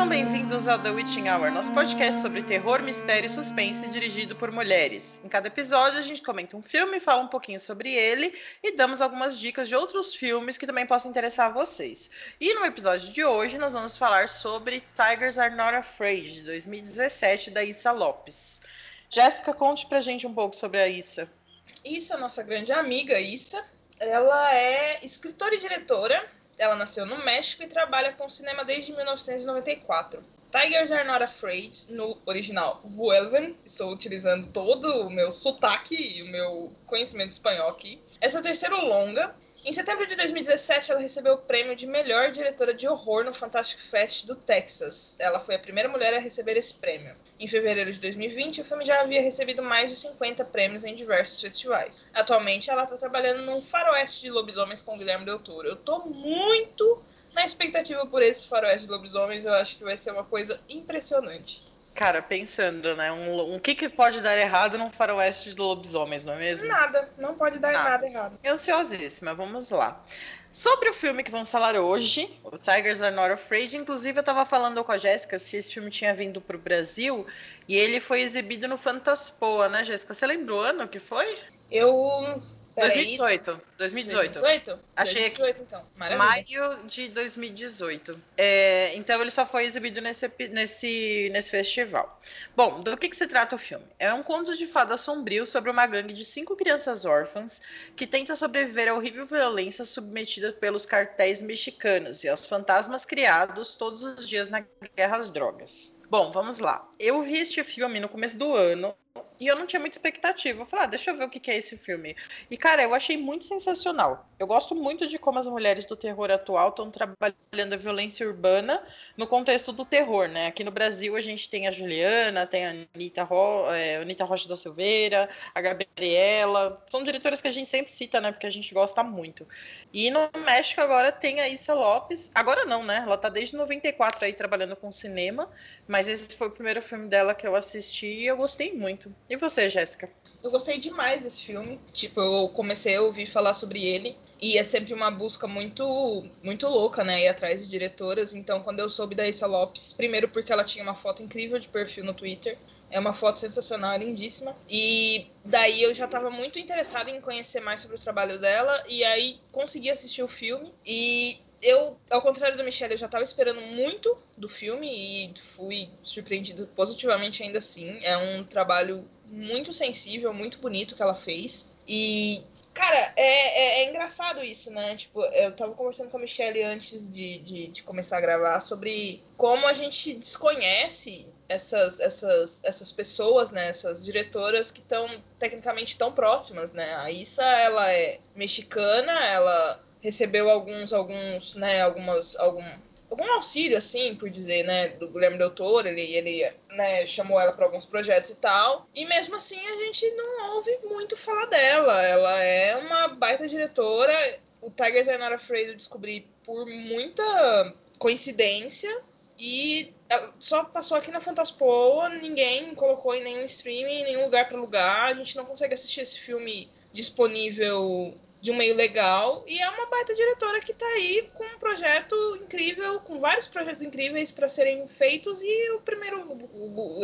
Sejam bem-vindos ao The Witching Hour, nosso podcast sobre terror, mistério e suspense dirigido por mulheres. Em cada episódio a gente comenta um filme, fala um pouquinho sobre ele e damos algumas dicas de outros filmes que também possam interessar a vocês. E no episódio de hoje nós vamos falar sobre Tigers Are Not Afraid, de 2017, da Issa Lopes. Jéssica, conte pra gente um pouco sobre a Issa. Issa, nossa grande amiga Issa, ela é escritora e diretora ela nasceu no México e trabalha com cinema desde 1994. Tigers Are Not Afraid, no original Vuelven, estou utilizando todo o meu sotaque e o meu conhecimento espanhol aqui. Esse é o terceiro longa em setembro de 2017, ela recebeu o prêmio de melhor diretora de horror no Fantastic Fest do Texas. Ela foi a primeira mulher a receber esse prêmio. Em fevereiro de 2020, o filme já havia recebido mais de 50 prêmios em diversos festivais. Atualmente, ela está trabalhando num faroeste de lobisomens com Guilherme Del Toro. Eu estou muito na expectativa por esse faroeste de lobisomens. Eu acho que vai ser uma coisa impressionante. Cara, pensando, né? Um, um que, que pode dar errado num faroeste de lobisomens, não é mesmo? Nada, não pode dar nada, nada errado. Ansiosíssima, vamos lá. Sobre o filme que vamos falar hoje, o Tigers Are Not Afraid, inclusive eu tava falando com a Jéssica se esse filme tinha vindo pro Brasil e ele foi exibido no Fantaspoa, né, Jéssica? Você lembra o ano que foi? Eu 2018. 2018. 2018? Achei 2018, então. Maravilha. Maio de 2018. É, então ele só foi exibido nesse, nesse, nesse festival. Bom, do que, que se trata o filme? É um conto de fada sombrio sobre uma gangue de cinco crianças órfãs que tenta sobreviver à horrível violência submetida pelos cartéis mexicanos e aos fantasmas criados todos os dias na guerra às drogas. Bom, vamos lá. Eu vi este filme no começo do ano e eu não tinha muita expectativa. Eu falei, ah, deixa eu ver o que é esse filme. E, cara, eu achei muito sensacional. Eu gosto muito de como as mulheres do terror atual estão trabalhando a violência urbana no contexto do terror, né? Aqui no Brasil a gente tem a Juliana, tem a Anitta, Ro... é, Anitta Rocha da Silveira, a Gabriela. São diretoras que a gente sempre cita, né? Porque a gente gosta muito. E no México agora tem a Issa Lopes. Agora não, né? Ela tá desde 94 aí trabalhando com cinema. Mas esse foi o primeiro filme dela que eu assisti e eu gostei muito. E você, Jéssica? Eu gostei demais desse filme. Tipo, eu comecei a ouvir falar sobre ele. E é sempre uma busca muito muito louca, né? Ir atrás de diretoras. Então, quando eu soube da Issa Lopes, primeiro porque ela tinha uma foto incrível de perfil no Twitter. É uma foto sensacional, lindíssima. E daí eu já estava muito interessada em conhecer mais sobre o trabalho dela. E aí consegui assistir o filme. E eu, ao contrário da Michelle, eu já estava esperando muito do filme e fui surpreendido positivamente ainda assim. É um trabalho muito sensível, muito bonito que ela fez. E, cara, é, é, é, engraçado isso, né? Tipo, eu tava conversando com a Michelle antes de, de, de, começar a gravar sobre como a gente desconhece essas, essas, essas pessoas, né? Essas diretoras que estão tecnicamente tão próximas, né? A Issa, ela é mexicana, ela recebeu alguns, alguns, né, algumas, algum, algum auxílio, assim, por dizer, né, do Guilherme Del Toro, ele, ele né, chamou ela para alguns projetos e tal, e mesmo assim a gente não ouve muito falar dela, ela é uma baita diretora, o Tigers Are Not Afraid eu descobri por muita coincidência, e só passou aqui na Fantaspoa, ninguém colocou em nenhum streaming, em nenhum lugar para lugar, a gente não consegue assistir esse filme disponível de um meio legal e é uma baita diretora que está aí com um projeto incrível, com vários projetos incríveis para serem feitos e o primeiro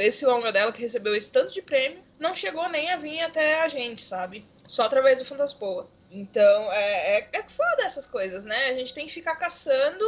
esse longa dela que recebeu esse tanto de prêmio não chegou nem a vir até a gente, sabe? Só através do Fantaspoa. Então, é, é, é foda essas coisas, né? A gente tem que ficar caçando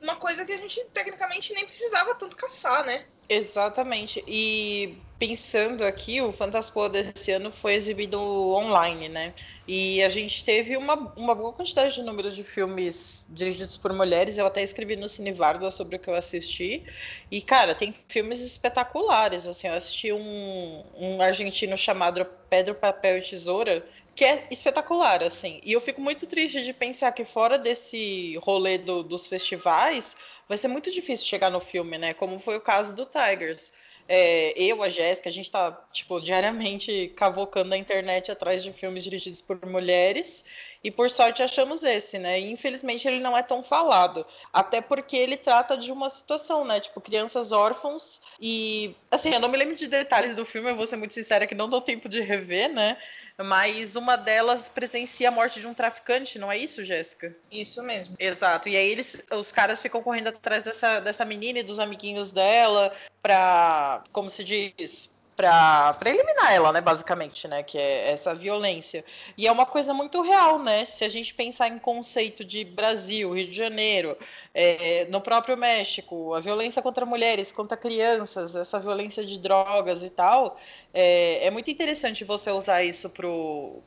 uma coisa que a gente tecnicamente nem precisava tanto caçar, né? Exatamente. E pensando aqui, o Fantaspoa desse ano foi exibido online, né? E a gente teve uma, uma boa quantidade de números de filmes dirigidos por mulheres. Eu até escrevi no Cinevarda sobre o que eu assisti. E, cara, tem filmes espetaculares. Assim, eu assisti um, um argentino chamado Pedro, Papel e Tesoura, que é espetacular, assim. E eu fico muito triste de pensar que fora desse rolê do, dos festivais, vai ser muito difícil chegar no filme, né? Como foi o caso do Tigers. É, eu, a Jéssica, a gente tá, tipo, diariamente cavocando na internet atrás de filmes dirigidos por mulheres. E por sorte achamos esse, né? E infelizmente ele não é tão falado. Até porque ele trata de uma situação, né? Tipo, crianças órfãos. E, assim, eu não me lembro de detalhes do filme, eu vou ser muito sincera que não dou tempo de rever, né? Mas uma delas presencia a morte de um traficante, não é isso, Jéssica? Isso mesmo. Exato. E aí eles, os caras ficam correndo atrás dessa, dessa menina e dos amiguinhos dela pra, como se diz, para eliminar ela, né, basicamente, né, que é essa violência. E é uma coisa muito real, né? Se a gente pensar em conceito de Brasil, Rio de Janeiro, é, no próprio México, a violência contra mulheres, contra crianças, essa violência de drogas e tal, é, é muito interessante você usar isso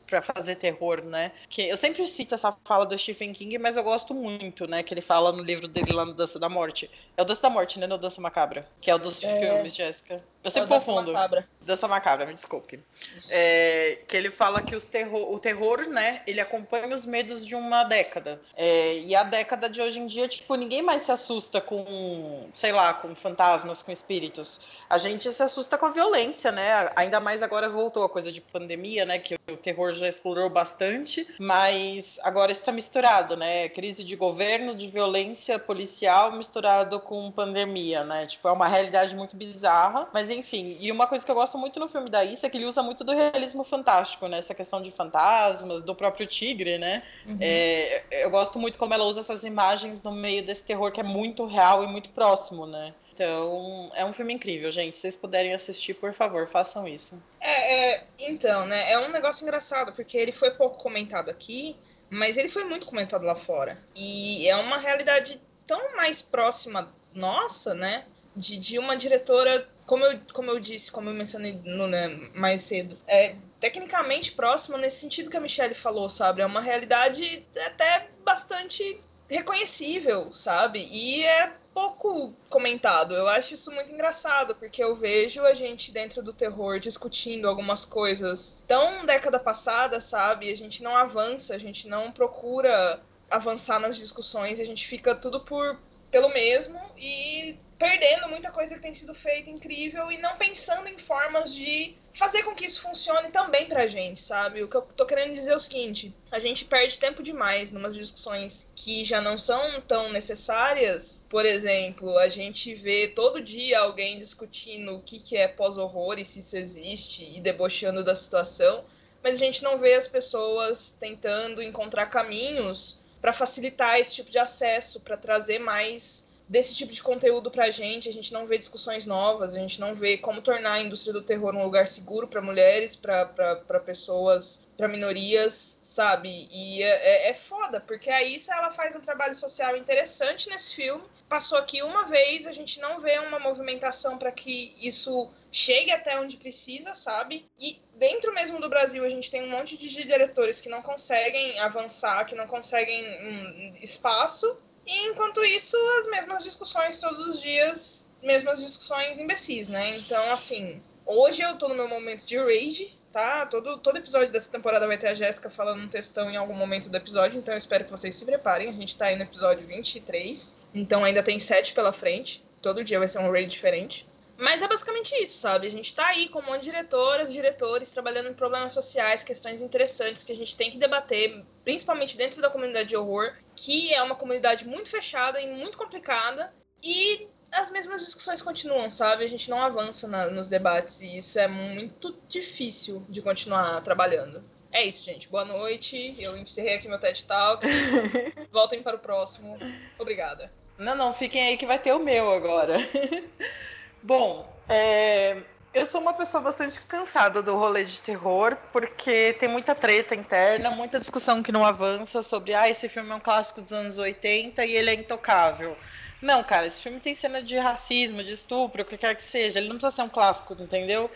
para fazer terror, né? Que eu sempre cito essa fala do Stephen King, mas eu gosto muito, né? Que ele fala no livro dele lá no Dança da Morte. É o Dança da Morte, né? No Dança Macabra, que é o dos é... filmes, Jéssica. Eu sempre é confundo. Dança Macabra. Dança Macabra, me desculpe. É, que ele fala que os terror, o terror, né? Ele acompanha os medos de uma década. É, e a década de hoje em dia, tipo, ninguém mais se assusta com, sei lá, com fantasmas, com espíritos. A gente se assusta com a violência, né? Ainda mais agora voltou a coisa de pandemia, né? Que o terror já explorou bastante, mas agora está misturado, né? Crise de governo, de violência policial misturado com pandemia, né? Tipo, é uma realidade muito bizarra, mas enfim. E uma coisa que eu gosto muito no filme da Issa é que ele usa muito do realismo fantástico, né? Essa questão de fantasmas, do próprio tigre, né? Uhum. É, eu gosto muito como ela usa essas imagens no meio desse terror que é muito real e muito próximo, né? Então, é um filme incrível, gente. Se vocês puderem assistir, por favor, façam isso. É, é, então, né? É um negócio engraçado, porque ele foi pouco comentado aqui, mas ele foi muito comentado lá fora. E é uma realidade tão mais próxima nossa, né? De, de uma diretora, como eu, como eu disse, como eu mencionei no, né, mais cedo, é tecnicamente próxima nesse sentido que a Michelle falou, sabe? É uma realidade até bastante reconhecível, sabe? E é pouco comentado. Eu acho isso muito engraçado, porque eu vejo a gente dentro do terror discutindo algumas coisas tão década passada, sabe? A gente não avança, a gente não procura avançar nas discussões, a gente fica tudo por pelo mesmo e perdendo muita coisa que tem sido feita incrível e não pensando em formas de fazer com que isso funcione também pra gente, sabe? O que eu tô querendo dizer é o seguinte: a gente perde tempo demais numas discussões que já não são tão necessárias. Por exemplo, a gente vê todo dia alguém discutindo o que, que é pós-horror e se isso existe e debochando da situação, mas a gente não vê as pessoas tentando encontrar caminhos para facilitar esse tipo de acesso, para trazer mais desse tipo de conteúdo pra gente, a gente não vê discussões novas, a gente não vê como tornar a indústria do terror um lugar seguro para mulheres, para pessoas, para minorias, sabe? E é, é, é, foda, porque a Issa ela faz um trabalho social interessante nesse filme. Passou aqui uma vez, a gente não vê uma movimentação para que isso chegue até onde precisa, sabe? E dentro mesmo do Brasil, a gente tem um monte de diretores que não conseguem avançar, que não conseguem um espaço e enquanto isso, as mesmas discussões todos os dias, mesmas discussões imbecis, né? Então, assim, hoje eu tô no meu momento de rage, tá? Todo, todo episódio dessa temporada vai ter a Jéssica falando um textão em algum momento do episódio, então eu espero que vocês se preparem. A gente tá aí no episódio 23, então ainda tem sete pela frente. Todo dia vai ser um rage diferente. Mas é basicamente isso, sabe? A gente está aí com um monte de diretoras, diretores, trabalhando em problemas sociais, questões interessantes que a gente tem que debater, principalmente dentro da comunidade de horror, que é uma comunidade muito fechada e muito complicada. E as mesmas discussões continuam, sabe? A gente não avança na, nos debates e isso é muito difícil de continuar trabalhando. É isso, gente. Boa noite. Eu encerrei aqui meu TED Talk. Voltem para o próximo. Obrigada. Não, não, fiquem aí que vai ter o meu agora. Bom, é, eu sou uma pessoa bastante cansada do rolê de terror, porque tem muita treta interna, muita discussão que não avança sobre ah, esse filme é um clássico dos anos 80 e ele é intocável. Não, cara, esse filme tem cena de racismo, de estupro, o que quer que seja. Ele não precisa ser um clássico, entendeu?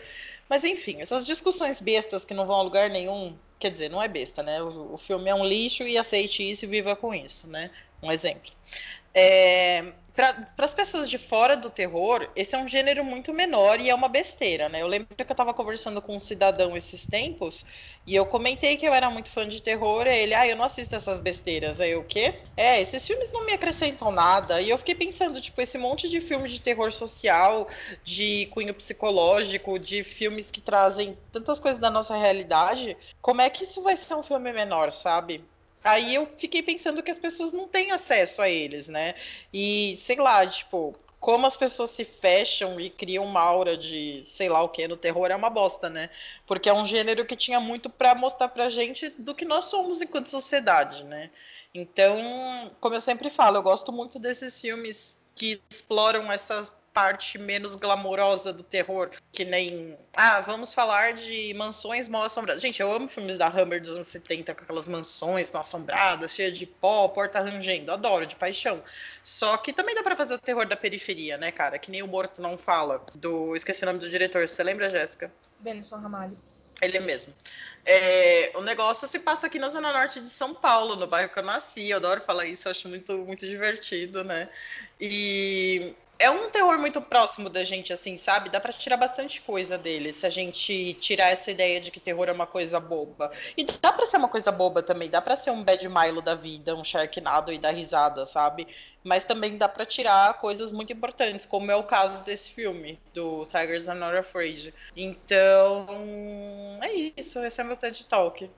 Mas enfim, essas discussões bestas que não vão a lugar nenhum, quer dizer, não é besta, né? O, o filme é um lixo e aceite isso e viva com isso, né? Um exemplo. É, para as pessoas de fora do terror, esse é um gênero muito menor e é uma besteira, né? Eu lembro que eu estava conversando com um cidadão esses tempos e eu comentei que eu era muito fã de terror. E ele, ah, eu não assisto essas besteiras. Aí o quê? É, esses filmes não me acrescentam nada. E eu fiquei pensando, tipo, esse monte de filme de terror social, de cunho psicológico, de filmes que trazem tantas coisas da nossa realidade, como é que isso vai ser um filme menor, sabe? Aí eu fiquei pensando que as pessoas não têm acesso a eles, né? E sei lá, tipo, como as pessoas se fecham e criam uma aura de sei lá o que no terror é uma bosta, né? Porque é um gênero que tinha muito para mostrar pra gente do que nós somos enquanto sociedade, né? Então, como eu sempre falo, eu gosto muito desses filmes que exploram essas parte menos glamourosa do terror, que nem. Ah, vamos falar de mansões mal assombradas. Gente, eu amo filmes da Hammer dos anos 70, com aquelas mansões mal assombradas, cheias de pó, porta rangendo. Adoro, de paixão. Só que também dá para fazer o terror da periferia, né, cara? Que nem o Morto Não Fala, do. Esqueci o nome do diretor. Você lembra, Jéssica? Denison Ramalho. Ele mesmo. É, o negócio se passa aqui na Zona Norte de São Paulo, no bairro que eu nasci. Eu adoro falar isso, eu acho muito, muito divertido, né? E é um terror muito próximo da gente, assim, sabe? Dá para tirar bastante coisa dele, se a gente tirar essa ideia de que terror é uma coisa boba. E dá para ser uma coisa boba também, dá para ser um Bad Milo da vida, um Sharknado e dar risada, sabe? Mas também dá para tirar coisas muito importantes, como é o caso desse filme, do Tigers Are Not Afraid. Então, é isso, esse é meu TED Talk.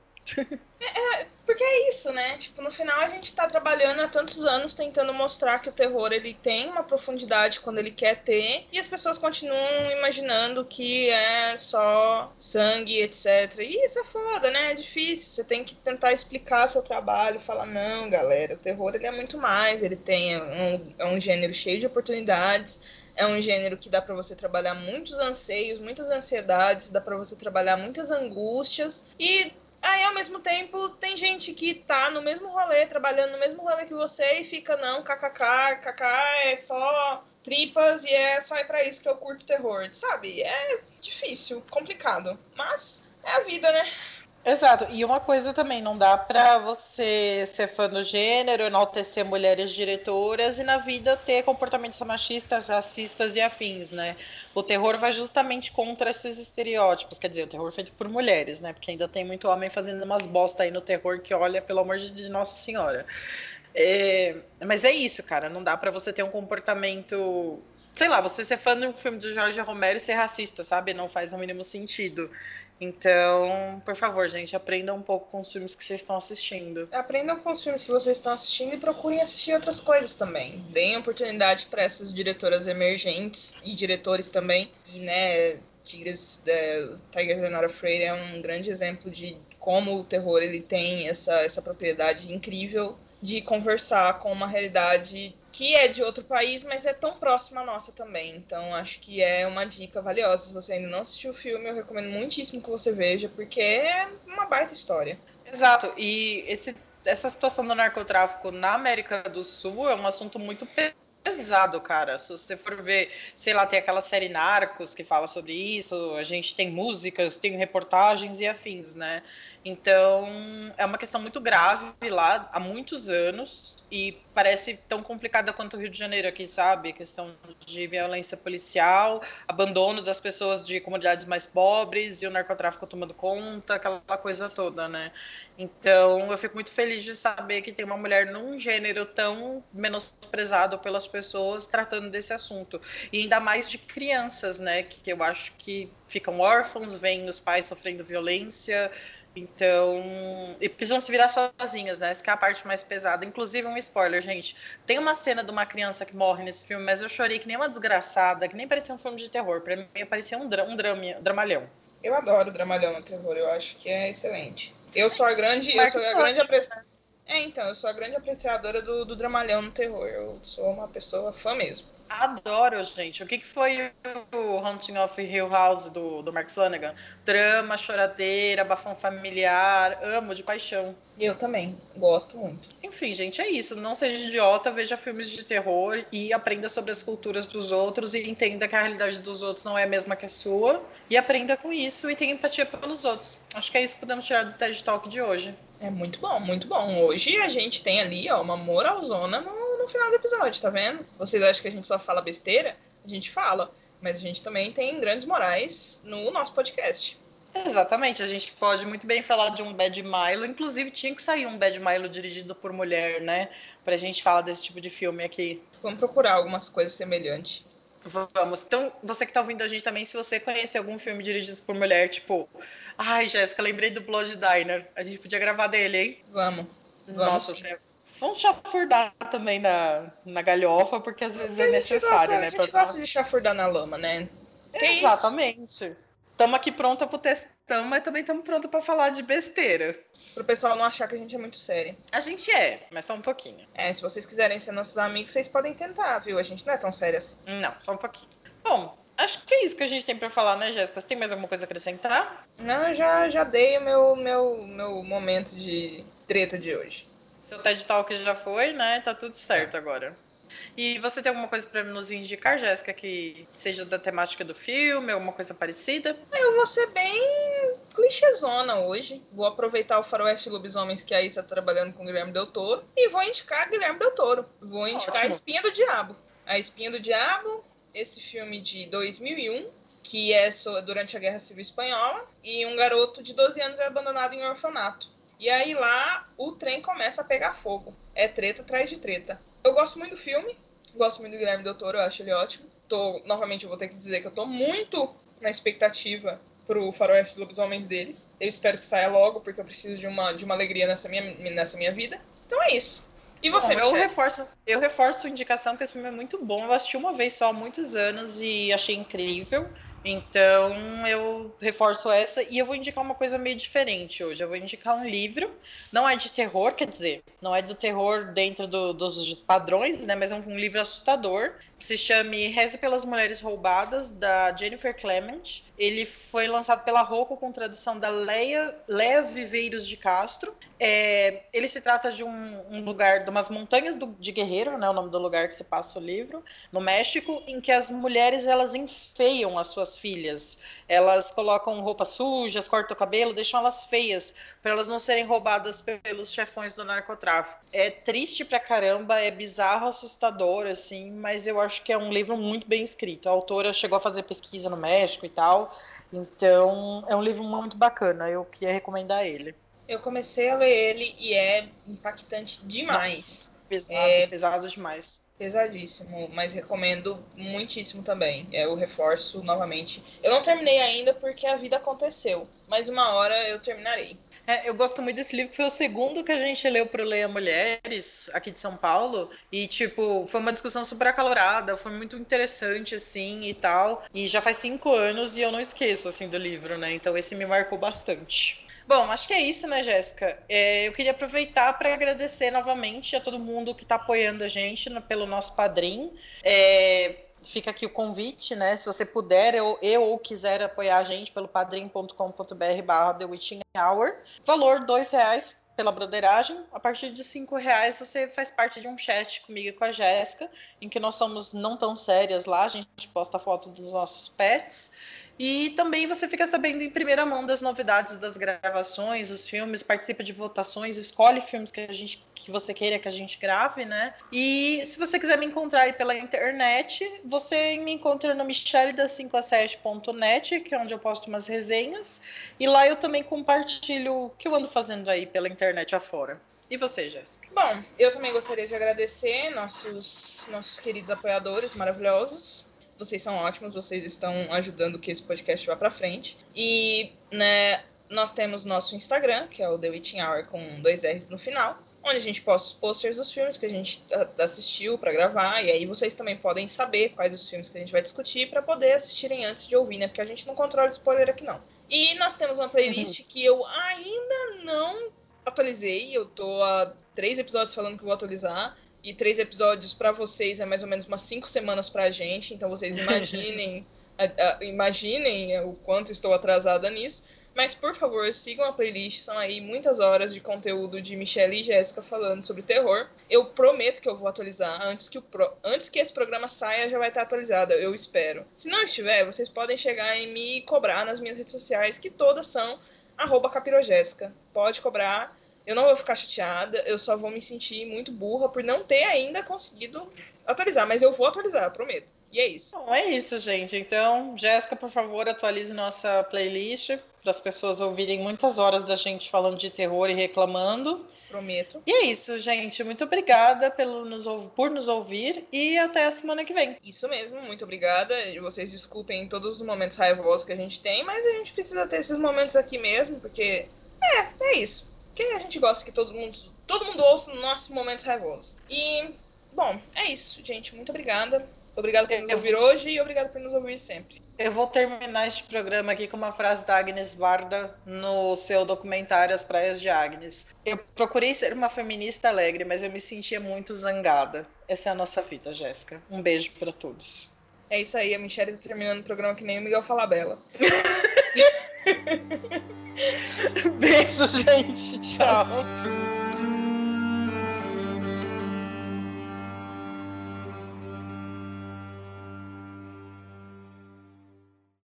É, é, porque é isso, né? Tipo, no final a gente tá trabalhando há tantos anos tentando mostrar que o terror ele tem uma profundidade quando ele quer ter, e as pessoas continuam imaginando que é só sangue, etc. E isso é foda, né? É difícil. Você tem que tentar explicar seu trabalho, falar, não, galera, o terror ele é muito mais, ele tem é um, é um gênero cheio de oportunidades. É um gênero que dá para você trabalhar muitos anseios, muitas ansiedades, dá para você trabalhar muitas angústias e Aí, ao mesmo tempo, tem gente que tá no mesmo rolê, trabalhando no mesmo rolê que você e fica, não, kkk, kkk é só tripas e é só é pra isso que eu curto terror, sabe? É difícil, complicado, mas é a vida, né? Exato. E uma coisa também, não dá para você ser fã do gênero, enaltecer mulheres diretoras e na vida ter comportamentos machistas, racistas e afins, né? O terror vai justamente contra esses estereótipos, quer dizer, o terror feito por mulheres, né? Porque ainda tem muito homem fazendo umas bosta aí no terror que olha, pelo amor de Nossa Senhora. É... Mas é isso, cara, não dá para você ter um comportamento sei lá, você ser fã de um filme do Jorge Romero e ser racista, sabe? Não faz o mínimo sentido. Então, por favor, gente, aprendam um pouco com os filmes que vocês estão assistindo. Aprendam com os filmes que vocês estão assistindo e procurem assistir outras coisas também. Deem oportunidade para essas diretoras emergentes e diretores também. E, né, Tigres, é, Tiger Not Afraid é um grande exemplo de como o terror ele tem essa, essa propriedade incrível de conversar com uma realidade que é de outro país, mas é tão próxima à nossa também. Então acho que é uma dica valiosa. Se você ainda não assistiu o filme, eu recomendo muitíssimo que você veja, porque é uma baita história. Exato. E esse, essa situação do narcotráfico na América do Sul é um assunto muito pesado, cara. Se você for ver, sei lá, tem aquela série Narcos que fala sobre isso, a gente tem músicas, tem reportagens e afins, né? Então, é uma questão muito grave lá há muitos anos e parece tão complicada quanto o Rio de Janeiro aqui, sabe? Questão de violência policial, abandono das pessoas de comunidades mais pobres e o narcotráfico tomando conta, aquela coisa toda, né? Então, eu fico muito feliz de saber que tem uma mulher num gênero tão menosprezado pelas pessoas tratando desse assunto. E ainda mais de crianças, né? Que eu acho que ficam órfãos, veem os pais sofrendo violência então, e precisam se virar sozinhas, né? Essa é a parte mais pesada. Inclusive, um spoiler, gente. Tem uma cena de uma criança que morre nesse filme, mas eu chorei que nem uma desgraçada, que nem parecia um filme de terror. Pra mim, parecia um, dra um drama, dramalhão. Eu adoro dramalhão no terror, eu acho que é excelente. Eu sou a grande, eu sou a grande apreciadora. É, então, eu sou a grande apreciadora do, do dramalhão no terror. Eu sou uma pessoa fã mesmo. Adoro, gente. O que, que foi o Hunting of Hill House do, do Mark Flanagan? Drama, choradeira, bafão familiar. Amo de paixão. Eu também. Gosto muito. Enfim, gente, é isso. Não seja idiota, veja filmes de terror e aprenda sobre as culturas dos outros e entenda que a realidade dos outros não é a mesma que a sua. E aprenda com isso e tenha empatia pelos outros. Acho que é isso que podemos tirar do TED Talk de hoje. É muito bom, muito bom. Hoje a gente tem ali ó, uma moralzona no no final do episódio, tá vendo? Vocês acham que a gente só fala besteira? A gente fala. Mas a gente também tem grandes morais no nosso podcast. Exatamente, a gente pode muito bem falar de um Bad Milo, inclusive tinha que sair um Bad Milo dirigido por mulher, né? Pra gente falar desse tipo de filme aqui. Vamos procurar algumas coisas semelhantes. Vamos. Então, você que tá ouvindo a gente também, se você conhecer algum filme dirigido por mulher, tipo, ai, Jéssica, lembrei do Blood Diner. A gente podia gravar dele, hein? Vamos. Nossa, você... vamos chafurdar também na, na galhofa, porque às vezes é necessário, gosta, né? A gente gosta de chafurdar na lama, né? Que Exatamente. Isso? Estamos aqui pronta pro testão, mas também estamos pronta para falar de besteira. Pro pessoal não achar que a gente é muito sério. A gente é, mas só um pouquinho. É, se vocês quiserem ser nossos amigos, vocês podem tentar, viu? A gente não é tão sério assim. Não, só um pouquinho. Bom, acho que é isso que a gente tem para falar, né, Jéssica? Você tem mais alguma coisa a acrescentar? Não, já, já dei o meu, meu, meu momento de treta de hoje. Seu TED Talk já foi, né? Tá tudo certo agora. E você tem alguma coisa para nos indicar, Jéssica, que seja da temática do filme, alguma coisa parecida? Eu vou ser bem clichêzona hoje. Vou aproveitar o faroeste lobisomens que aí está trabalhando com o Guilherme Del Toro e vou indicar Guilherme Del Toro. Vou indicar Ótimo. A Espinha do Diabo. A Espinha do Diabo, esse filme de 2001, que é durante a Guerra Civil Espanhola, e um garoto de 12 anos é abandonado em um orfanato. E aí lá o trem começa a pegar fogo. É treta atrás de treta. Eu gosto muito do filme, gosto muito do Guilherme Del Toro, eu acho ele ótimo. Tô, novamente, eu vou ter que dizer que eu tô muito na expectativa pro Faroeste dos Lobisomens deles. Eu espero que saia logo, porque eu preciso de uma, de uma alegria nessa minha, nessa minha vida. Então é isso. E você, bom, eu reforço, eu reforço a indicação que esse filme é muito bom. Eu assisti uma vez só há muitos anos e achei incrível. Então eu reforço essa e eu vou indicar uma coisa meio diferente hoje. Eu vou indicar um livro, não é de terror, quer dizer, não é do terror dentro do, dos padrões, né? Mas é um, livro assustador que se chama Reze pelas Mulheres Roubadas, da Jennifer Clement. Ele foi lançado pela Rocco com tradução da Leia, Leia Viveiros de Castro. É, ele se trata de um, um lugar, de umas montanhas do, de Guerreiro, né? O nome do lugar que se passa o livro, no México, em que as mulheres elas enfeiam as suas filhas. Elas colocam roupas sujas, cortam o cabelo, deixam elas feias, para elas não serem roubadas pelos chefões do narcotráfico. É triste pra caramba, é bizarro, assustador, assim, mas eu acho que é um livro muito bem escrito. A autora chegou a fazer pesquisa no México e tal, então é um livro muito bacana, eu queria recomendar ele. Eu comecei a ler ele e é impactante demais. Nossa, pesado, é... pesado demais pesadíssimo, mas recomendo muitíssimo também. Eu reforço novamente. Eu não terminei ainda porque a vida aconteceu, mas uma hora eu terminarei. É, eu gosto muito desse livro, que foi o segundo que a gente leu para Leia Mulheres, aqui de São Paulo, e, tipo, foi uma discussão super acalorada, foi muito interessante, assim, e tal, e já faz cinco anos e eu não esqueço, assim, do livro, né, então esse me marcou bastante. Bom, acho que é isso, né, Jéssica? É, eu queria aproveitar para agradecer novamente a todo mundo que está apoiando a gente no, pelo nosso padrinho. É, fica aqui o convite, né? Se você puder eu, eu ou quiser apoiar a gente pelo padrim.com.br barra The Witching Hour. Valor dois reais pela broderagem. A partir de cinco reais você faz parte de um chat comigo e com a Jéssica, em que nós somos não tão sérias lá, a gente posta foto dos nossos pets. E também você fica sabendo em primeira mão das novidades das gravações, os filmes, participa de votações, escolhe filmes que a gente que você queira que a gente grave, né? E se você quiser me encontrar aí pela internet, você me encontra no micheleda5a7.net, que é onde eu posto umas resenhas, e lá eu também compartilho o que eu ando fazendo aí pela internet afora. E você, Jéssica? Bom, eu também gostaria de agradecer nossos nossos queridos apoiadores maravilhosos vocês são ótimos, vocês estão ajudando que esse podcast vá para frente. E né, nós temos nosso Instagram, que é o The Witching Hour com dois R's no final, onde a gente posta os posters dos filmes que a gente assistiu para gravar, e aí vocês também podem saber quais os filmes que a gente vai discutir para poder assistirem antes de ouvir, né? Porque a gente não controla spoiler aqui não. E nós temos uma playlist uhum. que eu ainda não atualizei, eu tô há três episódios falando que vou atualizar e três episódios para vocês é mais ou menos umas cinco semanas para a gente, então vocês imaginem, a, a, imaginem o quanto estou atrasada nisso. Mas, por favor, sigam a playlist, são aí muitas horas de conteúdo de Michelle e Jéssica falando sobre terror. Eu prometo que eu vou atualizar antes que, o pro... antes que esse programa saia, já vai estar atualizada, eu espero. Se não estiver, vocês podem chegar e me cobrar nas minhas redes sociais, que todas são arroba capirogéssica. Pode cobrar, Eu não vou ficar chateada, eu só vou me sentir muito burra por não ter ainda conseguido atualizar, mas eu vou atualizar, prometo. E é isso. Bom, é isso, gente. Então, Jéssica, por favor, atualize nossa playlist para as pessoas ouvirem muitas horas da gente falando de terror e reclamando. Prometo. E é isso, gente. Muito obrigada pelo nos, por nos ouvir e até a semana que vem. Isso mesmo, muito obrigada. Vocês desculpem todos os momentos raivosos que a gente tem, mas a gente precisa ter esses momentos aqui mesmo, porque é, é isso. Porque a gente gosta que todo mundo, todo mundo ouça nossos momentos raivosos. E, bom, é isso, gente. Muito obrigada. Obrigado por nos eu ouvir hoje e obrigado por nos ouvir sempre. Eu vou terminar este programa aqui com uma frase da Agnes Varda no seu documentário As Praias de Agnes. Eu procurei ser uma feminista alegre, mas eu me sentia muito zangada. Essa é a nossa vida, Jéssica. Um beijo para todos. É isso aí, a Michelle tá terminando o programa que nem o Miguel Falabella. beijo, gente. Tchau.